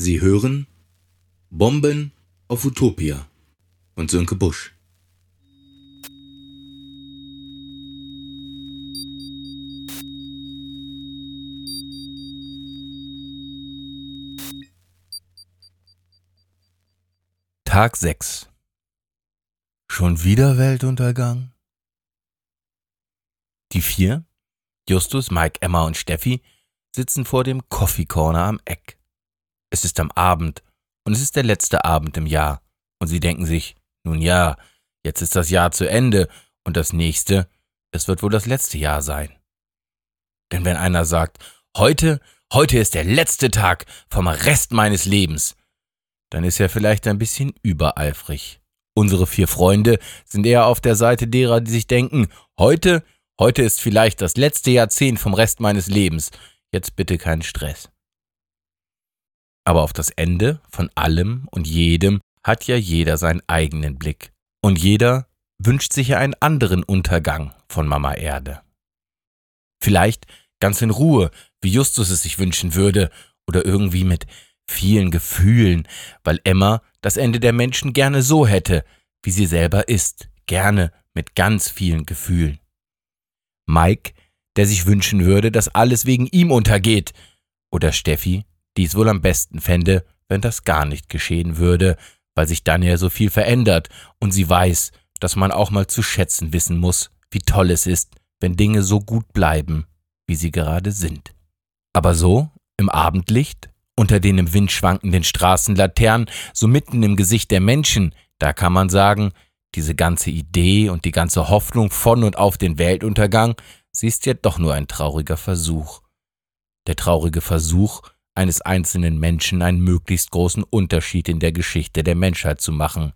Sie hören Bomben auf Utopia von Sönke Busch. Tag 6 Schon wieder Weltuntergang? Die vier, Justus, Mike, Emma und Steffi, sitzen vor dem Coffee Corner am Eck. Es ist am Abend und es ist der letzte Abend im Jahr und sie denken sich, nun ja, jetzt ist das Jahr zu Ende und das nächste, es wird wohl das letzte Jahr sein. Denn wenn einer sagt, heute, heute ist der letzte Tag vom Rest meines Lebens, dann ist er vielleicht ein bisschen übereifrig. Unsere vier Freunde sind eher auf der Seite derer, die sich denken, heute, heute ist vielleicht das letzte Jahrzehnt vom Rest meines Lebens, jetzt bitte keinen Stress. Aber auf das Ende von allem und jedem hat ja jeder seinen eigenen Blick. Und jeder wünscht sich ja einen anderen Untergang von Mama Erde. Vielleicht ganz in Ruhe, wie Justus es sich wünschen würde, oder irgendwie mit vielen Gefühlen, weil Emma das Ende der Menschen gerne so hätte, wie sie selber ist, gerne mit ganz vielen Gefühlen. Mike, der sich wünschen würde, dass alles wegen ihm untergeht, oder Steffi, die es wohl am besten fände, wenn das gar nicht geschehen würde, weil sich dann ja so viel verändert und sie weiß, dass man auch mal zu schätzen wissen muss, wie toll es ist, wenn Dinge so gut bleiben, wie sie gerade sind. Aber so, im Abendlicht, unter den im Wind schwankenden Straßenlaternen, so mitten im Gesicht der Menschen, da kann man sagen, diese ganze Idee und die ganze Hoffnung von und auf den Weltuntergang, sie ist ja doch nur ein trauriger Versuch. Der traurige Versuch eines einzelnen Menschen einen möglichst großen Unterschied in der Geschichte der Menschheit zu machen.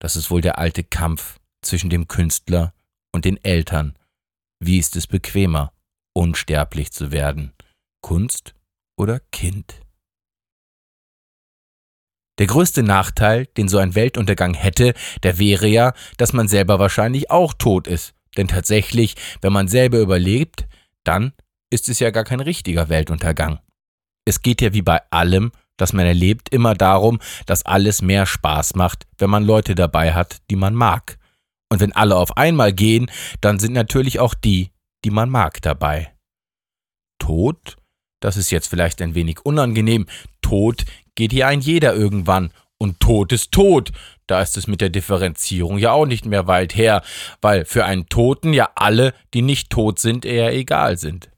Das ist wohl der alte Kampf zwischen dem Künstler und den Eltern. Wie ist es bequemer, unsterblich zu werden? Kunst oder Kind? Der größte Nachteil, den so ein Weltuntergang hätte, der wäre ja, dass man selber wahrscheinlich auch tot ist. Denn tatsächlich, wenn man selber überlebt, dann ist es ja gar kein richtiger Weltuntergang. Es geht ja wie bei allem, das man erlebt, immer darum, dass alles mehr Spaß macht, wenn man Leute dabei hat, die man mag. Und wenn alle auf einmal gehen, dann sind natürlich auch die, die man mag, dabei. Tod? Das ist jetzt vielleicht ein wenig unangenehm. Tod geht hier ein jeder irgendwann. Und Tod ist tot. Da ist es mit der Differenzierung ja auch nicht mehr weit her, weil für einen Toten ja alle, die nicht tot sind, eher egal sind.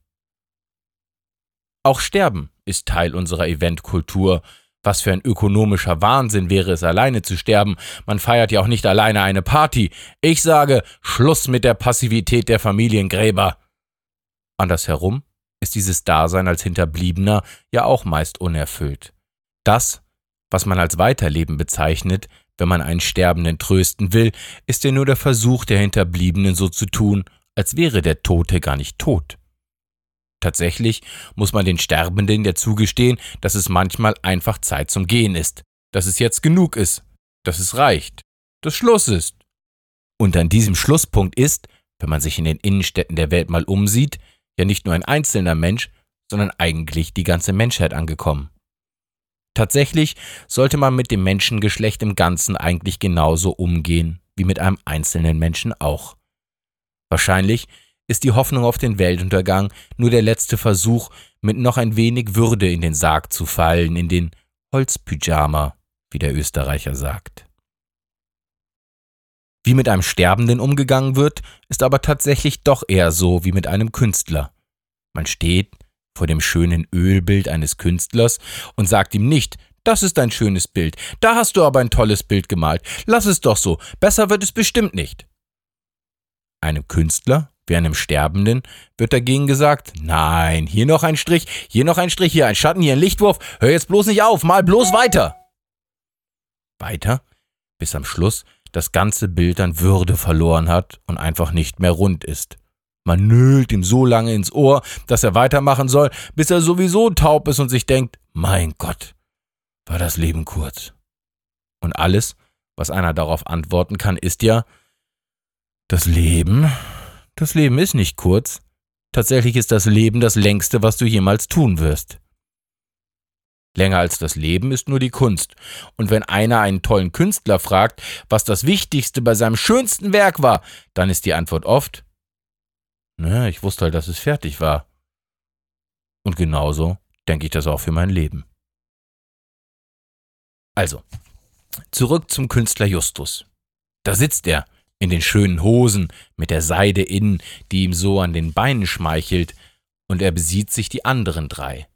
Auch Sterben ist Teil unserer Eventkultur. Was für ein ökonomischer Wahnsinn wäre es, alleine zu sterben. Man feiert ja auch nicht alleine eine Party. Ich sage, Schluss mit der Passivität der Familiengräber. Andersherum ist dieses Dasein als Hinterbliebener ja auch meist unerfüllt. Das, was man als Weiterleben bezeichnet, wenn man einen Sterbenden trösten will, ist ja nur der Versuch der Hinterbliebenen so zu tun, als wäre der Tote gar nicht tot. Tatsächlich muss man den Sterbenden ja zugestehen, dass es manchmal einfach Zeit zum Gehen ist, dass es jetzt genug ist, dass es reicht, dass Schluss ist. Und an diesem Schlusspunkt ist, wenn man sich in den Innenstädten der Welt mal umsieht, ja nicht nur ein einzelner Mensch, sondern eigentlich die ganze Menschheit angekommen. Tatsächlich sollte man mit dem Menschengeschlecht im Ganzen eigentlich genauso umgehen wie mit einem einzelnen Menschen auch. Wahrscheinlich ist die Hoffnung auf den Weltuntergang nur der letzte Versuch, mit noch ein wenig Würde in den Sarg zu fallen, in den Holzpyjama, wie der Österreicher sagt. Wie mit einem Sterbenden umgegangen wird, ist aber tatsächlich doch eher so wie mit einem Künstler. Man steht vor dem schönen Ölbild eines Künstlers und sagt ihm nicht, das ist ein schönes Bild, da hast du aber ein tolles Bild gemalt, lass es doch so, besser wird es bestimmt nicht. Einem Künstler wie einem Sterbenden wird dagegen gesagt, nein, hier noch ein Strich, hier noch ein Strich, hier ein Schatten, hier ein Lichtwurf, hör jetzt bloß nicht auf, mal bloß weiter. Weiter, bis am Schluss das ganze Bild an Würde verloren hat und einfach nicht mehr rund ist. Man nölt ihm so lange ins Ohr, dass er weitermachen soll, bis er sowieso taub ist und sich denkt, mein Gott, war das Leben kurz. Und alles, was einer darauf antworten kann, ist ja, das Leben das Leben ist nicht kurz. Tatsächlich ist das Leben das längste, was du jemals tun wirst. Länger als das Leben ist nur die Kunst. Und wenn einer einen tollen Künstler fragt, was das Wichtigste bei seinem schönsten Werk war, dann ist die Antwort oft, naja, ich wusste halt, dass es fertig war. Und genauso denke ich das auch für mein Leben. Also, zurück zum Künstler Justus. Da sitzt er, in den schönen Hosen, mit der Seide innen, die ihm so an den Beinen schmeichelt, und er besieht sich die anderen drei.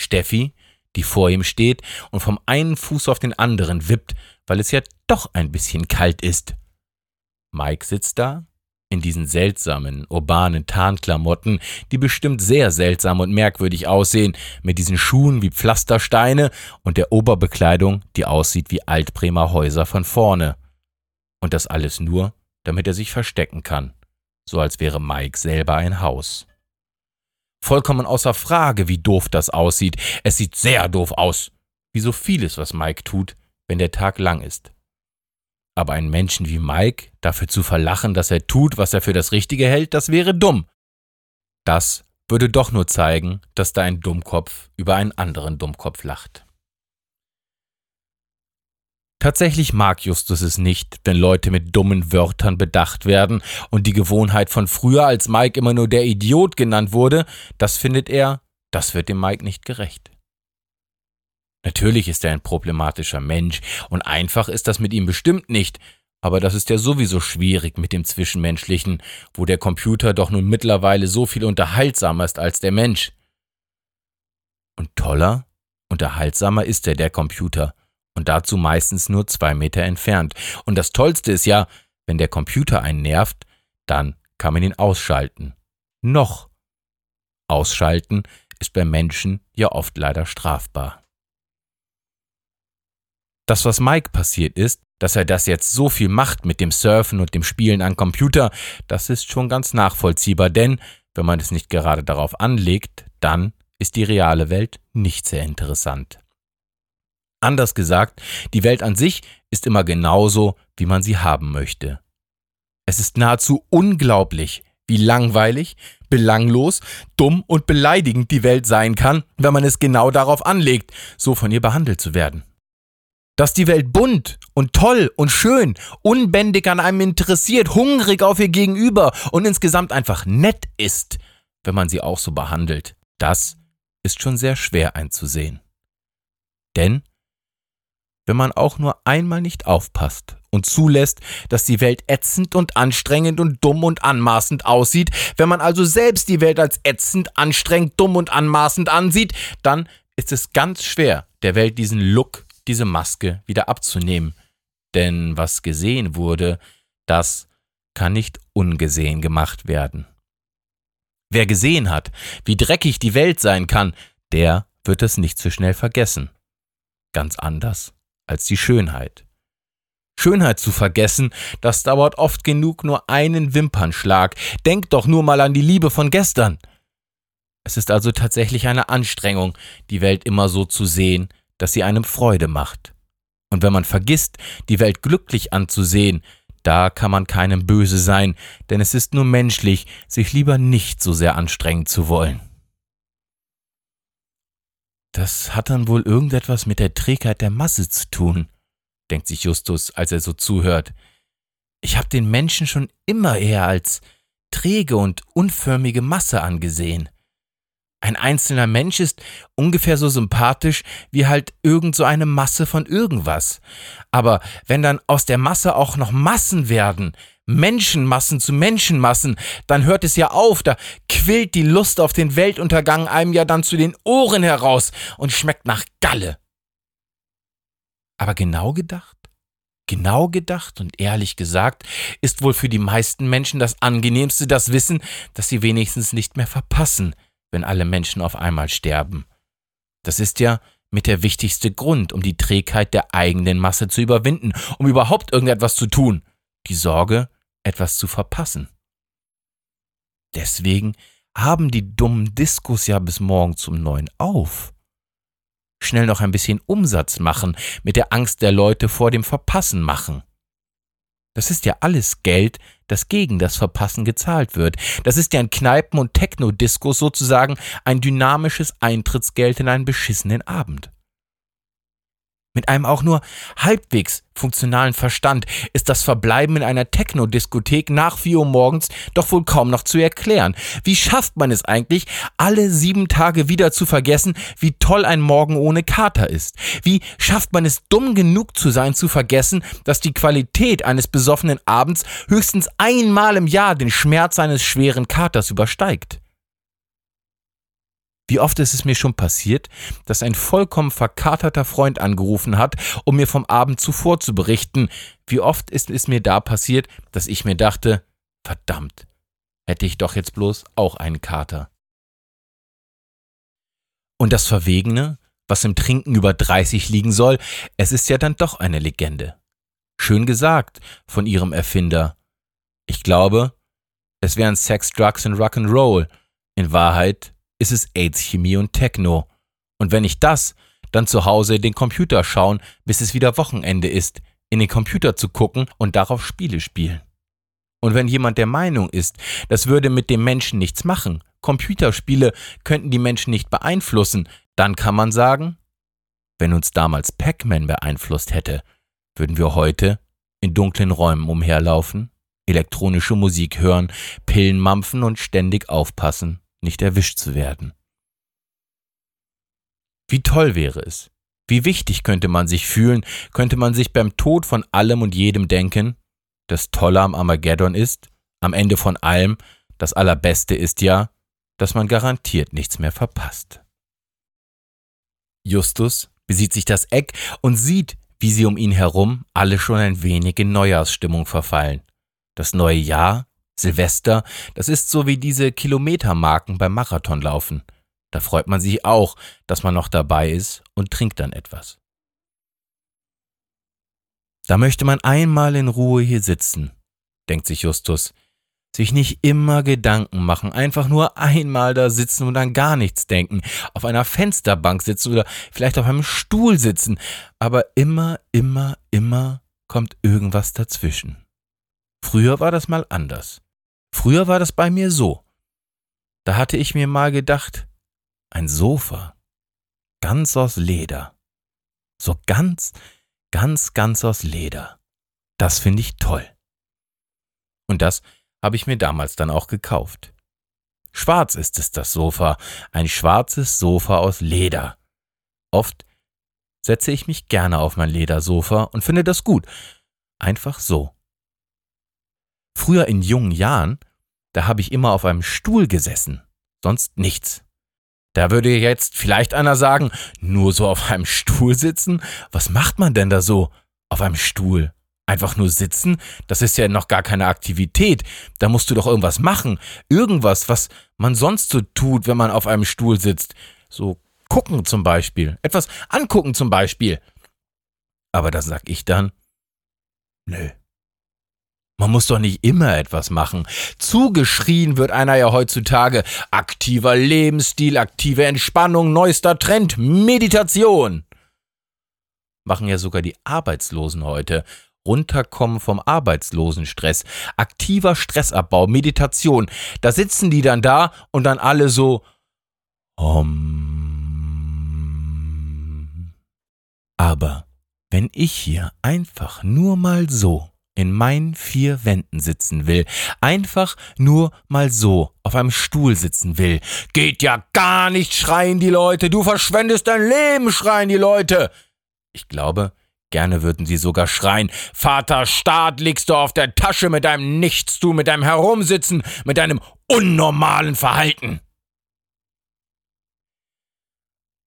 Steffi, die vor ihm steht und vom einen Fuß auf den anderen wippt, weil es ja doch ein bisschen kalt ist. Mike sitzt da, in diesen seltsamen, urbanen Tarnklamotten, die bestimmt sehr seltsam und merkwürdig aussehen, mit diesen Schuhen wie Pflastersteine und der Oberbekleidung, die aussieht wie Altbremer Häuser von vorne. Und das alles nur, damit er sich verstecken kann, so als wäre Mike selber ein Haus. Vollkommen außer Frage, wie doof das aussieht. Es sieht sehr doof aus. Wie so vieles, was Mike tut, wenn der Tag lang ist. Aber einen Menschen wie Mike dafür zu verlachen, dass er tut, was er für das Richtige hält, das wäre dumm. Das würde doch nur zeigen, dass da ein Dummkopf über einen anderen Dummkopf lacht. Tatsächlich mag Justus es nicht, wenn Leute mit dummen Wörtern bedacht werden, und die Gewohnheit von früher, als Mike immer nur der Idiot genannt wurde, das findet er, das wird dem Mike nicht gerecht. Natürlich ist er ein problematischer Mensch, und einfach ist das mit ihm bestimmt nicht, aber das ist ja sowieso schwierig mit dem Zwischenmenschlichen, wo der Computer doch nun mittlerweile so viel unterhaltsamer ist als der Mensch. Und toller, unterhaltsamer ist er, der Computer, und dazu meistens nur zwei Meter entfernt. Und das Tollste ist ja, wenn der Computer einen nervt, dann kann man ihn ausschalten. Noch. Ausschalten ist bei Menschen ja oft leider strafbar. Das, was Mike passiert ist, dass er das jetzt so viel macht mit dem Surfen und dem Spielen an Computer, das ist schon ganz nachvollziehbar, denn wenn man es nicht gerade darauf anlegt, dann ist die reale Welt nicht sehr interessant. Anders gesagt, die Welt an sich ist immer genauso, wie man sie haben möchte. Es ist nahezu unglaublich, wie langweilig, belanglos, dumm und beleidigend die Welt sein kann, wenn man es genau darauf anlegt, so von ihr behandelt zu werden. Dass die Welt bunt und toll und schön, unbändig an einem interessiert, hungrig auf ihr Gegenüber und insgesamt einfach nett ist, wenn man sie auch so behandelt, das ist schon sehr schwer einzusehen. Denn wenn man auch nur einmal nicht aufpasst und zulässt, dass die Welt ätzend und anstrengend und dumm und anmaßend aussieht, wenn man also selbst die Welt als ätzend, anstrengend, dumm und anmaßend ansieht, dann ist es ganz schwer, der Welt diesen Look, diese Maske wieder abzunehmen. Denn was gesehen wurde, das kann nicht ungesehen gemacht werden. Wer gesehen hat, wie dreckig die Welt sein kann, der wird es nicht so schnell vergessen. Ganz anders als die Schönheit. Schönheit zu vergessen, das dauert oft genug nur einen Wimpernschlag. Denk doch nur mal an die Liebe von gestern. Es ist also tatsächlich eine Anstrengung, die Welt immer so zu sehen, dass sie einem Freude macht. Und wenn man vergisst, die Welt glücklich anzusehen, da kann man keinem böse sein, denn es ist nur menschlich, sich lieber nicht so sehr anstrengen zu wollen. Das hat dann wohl irgendetwas mit der Trägheit der Masse zu tun, denkt sich Justus, als er so zuhört. Ich habe den Menschen schon immer eher als träge und unförmige Masse angesehen. Ein einzelner Mensch ist ungefähr so sympathisch wie halt irgend so eine Masse von irgendwas. Aber wenn dann aus der Masse auch noch Massen werden, Menschenmassen zu Menschenmassen, dann hört es ja auf, da quillt die Lust auf den Weltuntergang einem ja dann zu den Ohren heraus und schmeckt nach Galle. Aber genau gedacht, genau gedacht und ehrlich gesagt, ist wohl für die meisten Menschen das angenehmste das Wissen, dass sie wenigstens nicht mehr verpassen, wenn alle Menschen auf einmal sterben. Das ist ja mit der wichtigste Grund, um die Trägheit der eigenen Masse zu überwinden, um überhaupt irgendetwas zu tun. Die Sorge, etwas zu verpassen. Deswegen haben die dummen Diskos ja bis morgen zum neun auf. Schnell noch ein bisschen Umsatz machen, mit der Angst der Leute vor dem Verpassen machen. Das ist ja alles Geld, das gegen das Verpassen gezahlt wird. Das ist ja in Kneipen und Techno-Diskos sozusagen ein dynamisches Eintrittsgeld in einen beschissenen Abend. Mit einem auch nur halbwegs funktionalen Verstand ist das Verbleiben in einer Techno-Diskothek nach 4 Uhr morgens doch wohl kaum noch zu erklären. Wie schafft man es eigentlich, alle sieben Tage wieder zu vergessen, wie toll ein Morgen ohne Kater ist? Wie schafft man es, dumm genug zu sein, zu vergessen, dass die Qualität eines besoffenen Abends höchstens einmal im Jahr den Schmerz eines schweren Katers übersteigt? Wie oft ist es mir schon passiert, dass ein vollkommen verkaterter Freund angerufen hat, um mir vom Abend zuvor zu berichten. Wie oft ist es mir da passiert, dass ich mir dachte, verdammt, hätte ich doch jetzt bloß auch einen Kater. Und das Verwegene, was im Trinken über 30 liegen soll, es ist ja dann doch eine Legende. Schön gesagt von ihrem Erfinder. Ich glaube, es wären Sex, Drugs und Rock'n'Roll. In Wahrheit ist es AIDS, Chemie und Techno. Und wenn nicht das, dann zu Hause den Computer schauen, bis es wieder Wochenende ist, in den Computer zu gucken und darauf Spiele spielen. Und wenn jemand der Meinung ist, das würde mit dem Menschen nichts machen, Computerspiele könnten die Menschen nicht beeinflussen, dann kann man sagen, wenn uns damals Pac-Man beeinflusst hätte, würden wir heute in dunklen Räumen umherlaufen, elektronische Musik hören, Pillen mampfen und ständig aufpassen, nicht erwischt zu werden. Wie toll wäre es, wie wichtig könnte man sich fühlen, könnte man sich beim Tod von allem und jedem denken, das Tolle am Armageddon ist, am Ende von allem, das Allerbeste ist ja, dass man garantiert nichts mehr verpasst. Justus besieht sich das Eck und sieht, wie sie um ihn herum alle schon ein wenig in Neujahrsstimmung verfallen. Das neue Jahr Silvester, das ist so wie diese Kilometermarken beim Marathonlaufen. Da freut man sich auch, dass man noch dabei ist und trinkt dann etwas. Da möchte man einmal in Ruhe hier sitzen, denkt sich Justus. Sich nicht immer Gedanken machen, einfach nur einmal da sitzen und an gar nichts denken, auf einer Fensterbank sitzen oder vielleicht auf einem Stuhl sitzen, aber immer, immer, immer kommt irgendwas dazwischen. Früher war das mal anders. Früher war das bei mir so. Da hatte ich mir mal gedacht, ein Sofa, ganz aus Leder. So ganz, ganz, ganz aus Leder. Das finde ich toll. Und das habe ich mir damals dann auch gekauft. Schwarz ist es, das Sofa, ein schwarzes Sofa aus Leder. Oft setze ich mich gerne auf mein Ledersofa und finde das gut. Einfach so. Früher in jungen Jahren, da habe ich immer auf einem Stuhl gesessen, sonst nichts. Da würde jetzt vielleicht einer sagen, nur so auf einem Stuhl sitzen? Was macht man denn da so auf einem Stuhl? Einfach nur sitzen? Das ist ja noch gar keine Aktivität. Da musst du doch irgendwas machen. Irgendwas, was man sonst so tut, wenn man auf einem Stuhl sitzt. So gucken zum Beispiel. Etwas angucken zum Beispiel. Aber da sag ich dann, nö. Man muss doch nicht immer etwas machen. Zugeschrien wird einer ja heutzutage. Aktiver Lebensstil, aktive Entspannung, neuester Trend, Meditation. Machen ja sogar die Arbeitslosen heute. Runterkommen vom Arbeitslosenstress, aktiver Stressabbau, Meditation. Da sitzen die dann da und dann alle so. Um. Aber wenn ich hier einfach nur mal so in meinen vier Wänden sitzen will, einfach nur mal so auf einem Stuhl sitzen will. Geht ja gar nicht, schreien die Leute, du verschwendest dein Leben, schreien die Leute. Ich glaube, gerne würden sie sogar schreien, Vater Staat, liegst du auf der Tasche mit deinem Nichtstun, mit deinem Herumsitzen, mit deinem unnormalen Verhalten.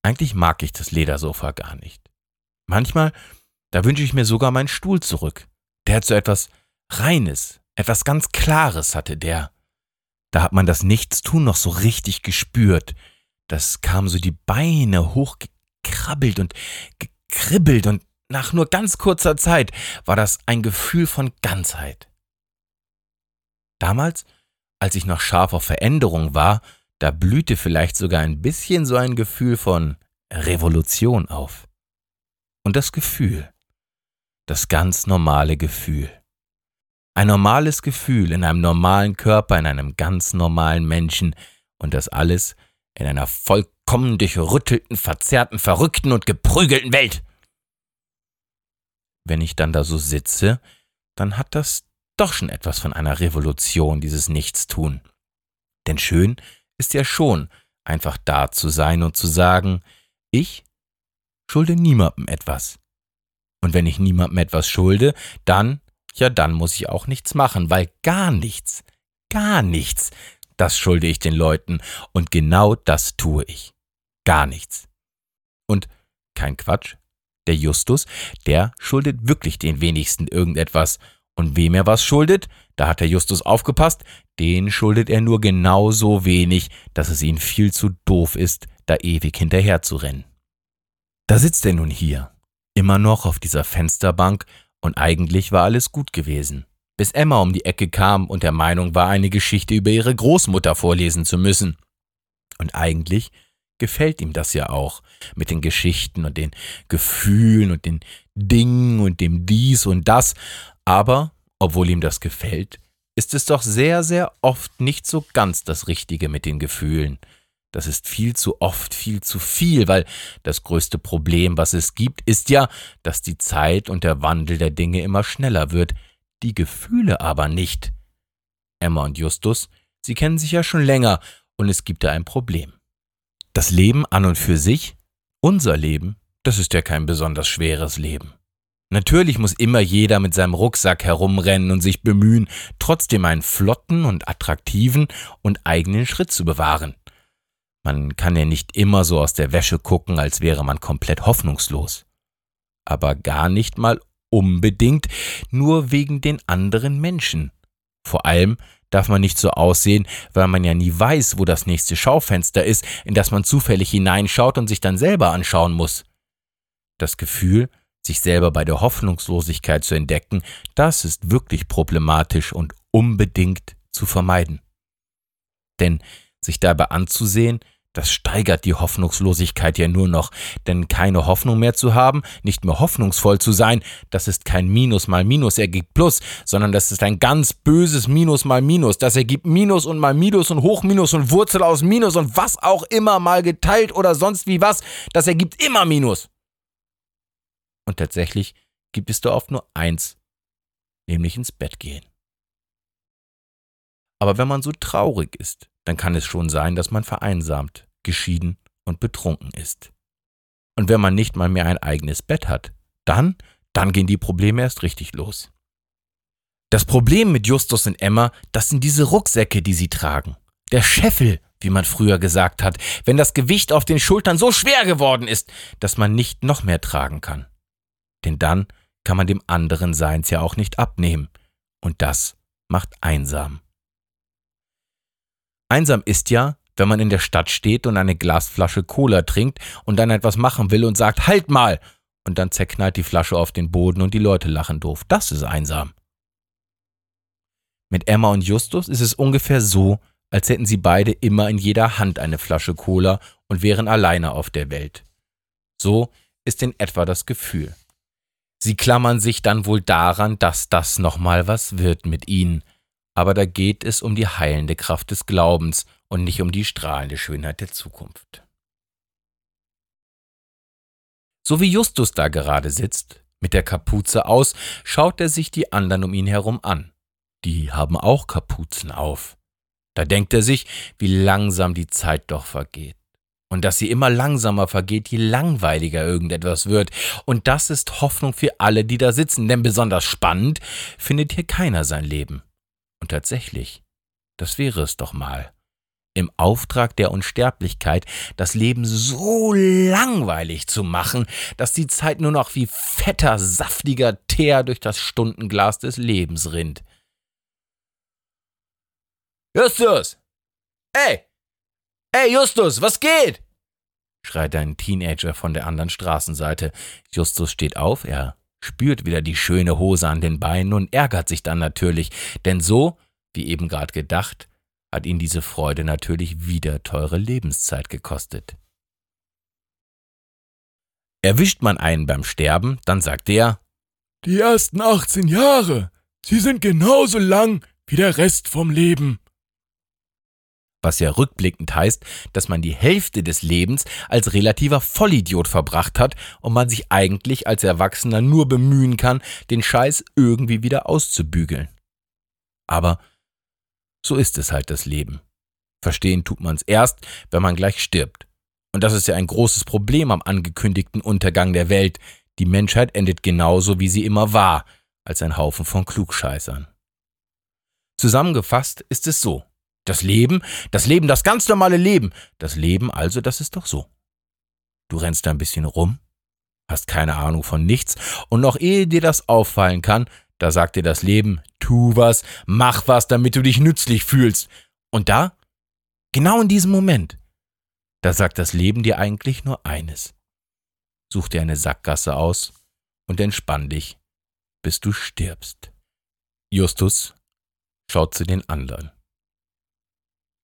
Eigentlich mag ich das Ledersofa gar nicht. Manchmal, da wünsche ich mir sogar meinen Stuhl zurück. Der hat so etwas Reines, etwas ganz Klares hatte der. Da hat man das Nichtstun noch so richtig gespürt. Das kam so die Beine hochgekrabbelt und gekribbelt und nach nur ganz kurzer Zeit war das ein Gefühl von Ganzheit. Damals, als ich noch scharf auf Veränderung war, da blühte vielleicht sogar ein bisschen so ein Gefühl von Revolution auf. Und das Gefühl, das ganz normale Gefühl. Ein normales Gefühl in einem normalen Körper, in einem ganz normalen Menschen und das alles in einer vollkommen durchrüttelten, verzerrten, verrückten und geprügelten Welt. wenn ich dann da so sitze, dann hat das doch schon etwas von einer Revolution, dieses Nichtstun. Denn schön ist ja schon, einfach da zu sein und zu sagen, ich schulde niemandem etwas. Und wenn ich niemandem etwas schulde, dann, ja, dann muss ich auch nichts machen, weil gar nichts, gar nichts, das schulde ich den Leuten und genau das tue ich. Gar nichts. Und kein Quatsch, der Justus, der schuldet wirklich den wenigsten irgendetwas. Und wem er was schuldet, da hat der Justus aufgepasst, den schuldet er nur genauso wenig, dass es ihm viel zu doof ist, da ewig hinterher zu rennen. Da sitzt er nun hier, immer noch auf dieser Fensterbank, und eigentlich war alles gut gewesen, bis Emma um die Ecke kam und der Meinung war, eine Geschichte über ihre Großmutter vorlesen zu müssen. Und eigentlich gefällt ihm das ja auch, mit den Geschichten und den Gefühlen und den Dingen und dem dies und das, aber, obwohl ihm das gefällt, ist es doch sehr, sehr oft nicht so ganz das Richtige mit den Gefühlen. Das ist viel zu oft, viel zu viel, weil das größte Problem, was es gibt, ist ja, dass die Zeit und der Wandel der Dinge immer schneller wird, die Gefühle aber nicht. Emma und Justus, sie kennen sich ja schon länger, und es gibt da ein Problem. Das Leben an und für sich, unser Leben, das ist ja kein besonders schweres Leben. Natürlich muss immer jeder mit seinem Rucksack herumrennen und sich bemühen, trotzdem einen flotten und attraktiven und eigenen Schritt zu bewahren. Man kann ja nicht immer so aus der Wäsche gucken, als wäre man komplett hoffnungslos. Aber gar nicht mal unbedingt nur wegen den anderen Menschen. Vor allem darf man nicht so aussehen, weil man ja nie weiß, wo das nächste Schaufenster ist, in das man zufällig hineinschaut und sich dann selber anschauen muss. Das Gefühl, sich selber bei der Hoffnungslosigkeit zu entdecken, das ist wirklich problematisch und unbedingt zu vermeiden. Denn sich dabei anzusehen, das steigert die Hoffnungslosigkeit ja nur noch, denn keine Hoffnung mehr zu haben, nicht mehr hoffnungsvoll zu sein, das ist kein Minus mal Minus ergibt Plus, sondern das ist ein ganz böses Minus mal Minus. Das ergibt Minus und mal Minus und Hochminus und Wurzel aus Minus und was auch immer mal geteilt oder sonst wie was, das ergibt immer Minus. Und tatsächlich gibt es da oft nur eins, nämlich ins Bett gehen. Aber wenn man so traurig ist, dann kann es schon sein, dass man vereinsamt, geschieden und betrunken ist. Und wenn man nicht mal mehr ein eigenes Bett hat, dann, dann gehen die Probleme erst richtig los. Das Problem mit Justus und Emma, das sind diese Rucksäcke, die sie tragen. Der Scheffel, wie man früher gesagt hat, wenn das Gewicht auf den Schultern so schwer geworden ist, dass man nicht noch mehr tragen kann. Denn dann kann man dem anderen Seins ja auch nicht abnehmen. Und das macht einsam. Einsam ist ja, wenn man in der Stadt steht und eine Glasflasche Cola trinkt und dann etwas machen will und sagt, halt mal! Und dann zerknallt die Flasche auf den Boden und die Leute lachen doof. Das ist einsam. Mit Emma und Justus ist es ungefähr so, als hätten sie beide immer in jeder Hand eine Flasche Cola und wären alleine auf der Welt. So ist in etwa das Gefühl. Sie klammern sich dann wohl daran, dass das nochmal was wird mit ihnen, aber da geht es um die heilende Kraft des Glaubens und nicht um die strahlende Schönheit der Zukunft. So wie Justus da gerade sitzt, mit der Kapuze aus, schaut er sich die anderen um ihn herum an. Die haben auch Kapuzen auf. Da denkt er sich, wie langsam die Zeit doch vergeht. Und dass sie immer langsamer vergeht, je langweiliger irgendetwas wird. Und das ist Hoffnung für alle, die da sitzen, denn besonders spannend findet hier keiner sein Leben. Und tatsächlich, das wäre es doch mal. Im Auftrag der Unsterblichkeit das Leben so langweilig zu machen, dass die Zeit nur noch wie fetter, saftiger Teer durch das Stundenglas des Lebens rinnt. Justus! Ey! Ey, Justus, was geht? schreit ein Teenager von der anderen Straßenseite. Justus steht auf, er spürt wieder die schöne Hose an den Beinen und ärgert sich dann natürlich, denn so, wie eben gerade gedacht, hat ihn diese Freude natürlich wieder teure Lebenszeit gekostet. Erwischt man einen beim Sterben, dann sagt er, die ersten 18 Jahre, sie sind genauso lang wie der Rest vom Leben. Was ja rückblickend heißt, dass man die Hälfte des Lebens als relativer Vollidiot verbracht hat und man sich eigentlich als Erwachsener nur bemühen kann, den Scheiß irgendwie wieder auszubügeln. Aber so ist es halt das Leben. Verstehen tut man's erst, wenn man gleich stirbt. Und das ist ja ein großes Problem am angekündigten Untergang der Welt. Die Menschheit endet genauso, wie sie immer war, als ein Haufen von Klugscheißern. Zusammengefasst ist es so. Das Leben, das Leben, das ganz normale Leben. Das Leben also, das ist doch so. Du rennst da ein bisschen rum, hast keine Ahnung von nichts, und noch ehe dir das auffallen kann, da sagt dir das Leben, tu was, mach was, damit du dich nützlich fühlst. Und da, genau in diesem Moment, da sagt das Leben dir eigentlich nur eines. Such dir eine Sackgasse aus und entspann dich, bis du stirbst. Justus schaut zu den anderen.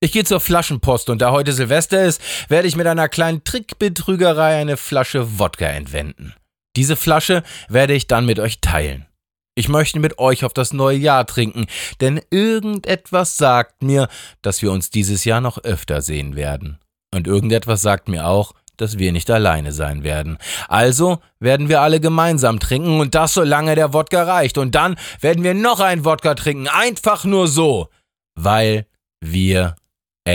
Ich gehe zur Flaschenpost und da heute Silvester ist, werde ich mit einer kleinen Trickbetrügerei eine Flasche Wodka entwenden. Diese Flasche werde ich dann mit euch teilen. Ich möchte mit euch auf das neue Jahr trinken, denn irgendetwas sagt mir, dass wir uns dieses Jahr noch öfter sehen werden. Und irgendetwas sagt mir auch, dass wir nicht alleine sein werden. Also werden wir alle gemeinsam trinken und das solange der Wodka reicht. Und dann werden wir noch einen Wodka trinken, einfach nur so, weil wir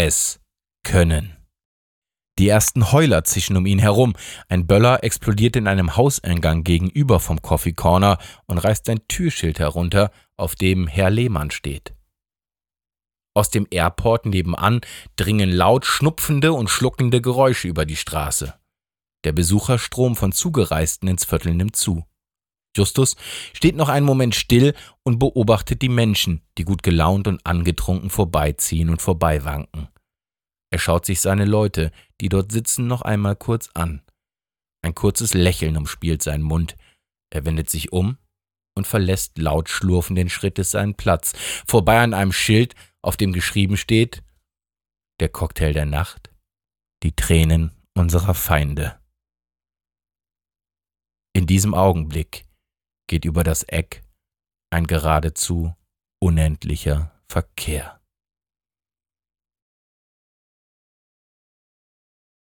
es können. Die ersten Heuler zischen um ihn herum. Ein Böller explodiert in einem Hauseingang gegenüber vom Coffee Corner und reißt ein Türschild herunter, auf dem Herr Lehmann steht. Aus dem Airport nebenan dringen laut schnupfende und schluckende Geräusche über die Straße. Der Besucherstrom von Zugereisten ins Viertel nimmt zu. Justus steht noch einen Moment still und beobachtet die Menschen, die gut gelaunt und angetrunken vorbeiziehen und vorbeiwanken. Er schaut sich seine Leute, die dort sitzen, noch einmal kurz an. Ein kurzes Lächeln umspielt seinen Mund. Er wendet sich um und verlässt laut schlurfenden Schrittes seinen Platz, vorbei an einem Schild, auf dem geschrieben steht Der Cocktail der Nacht, die Tränen unserer Feinde. In diesem Augenblick geht über das Eck ein geradezu unendlicher Verkehr.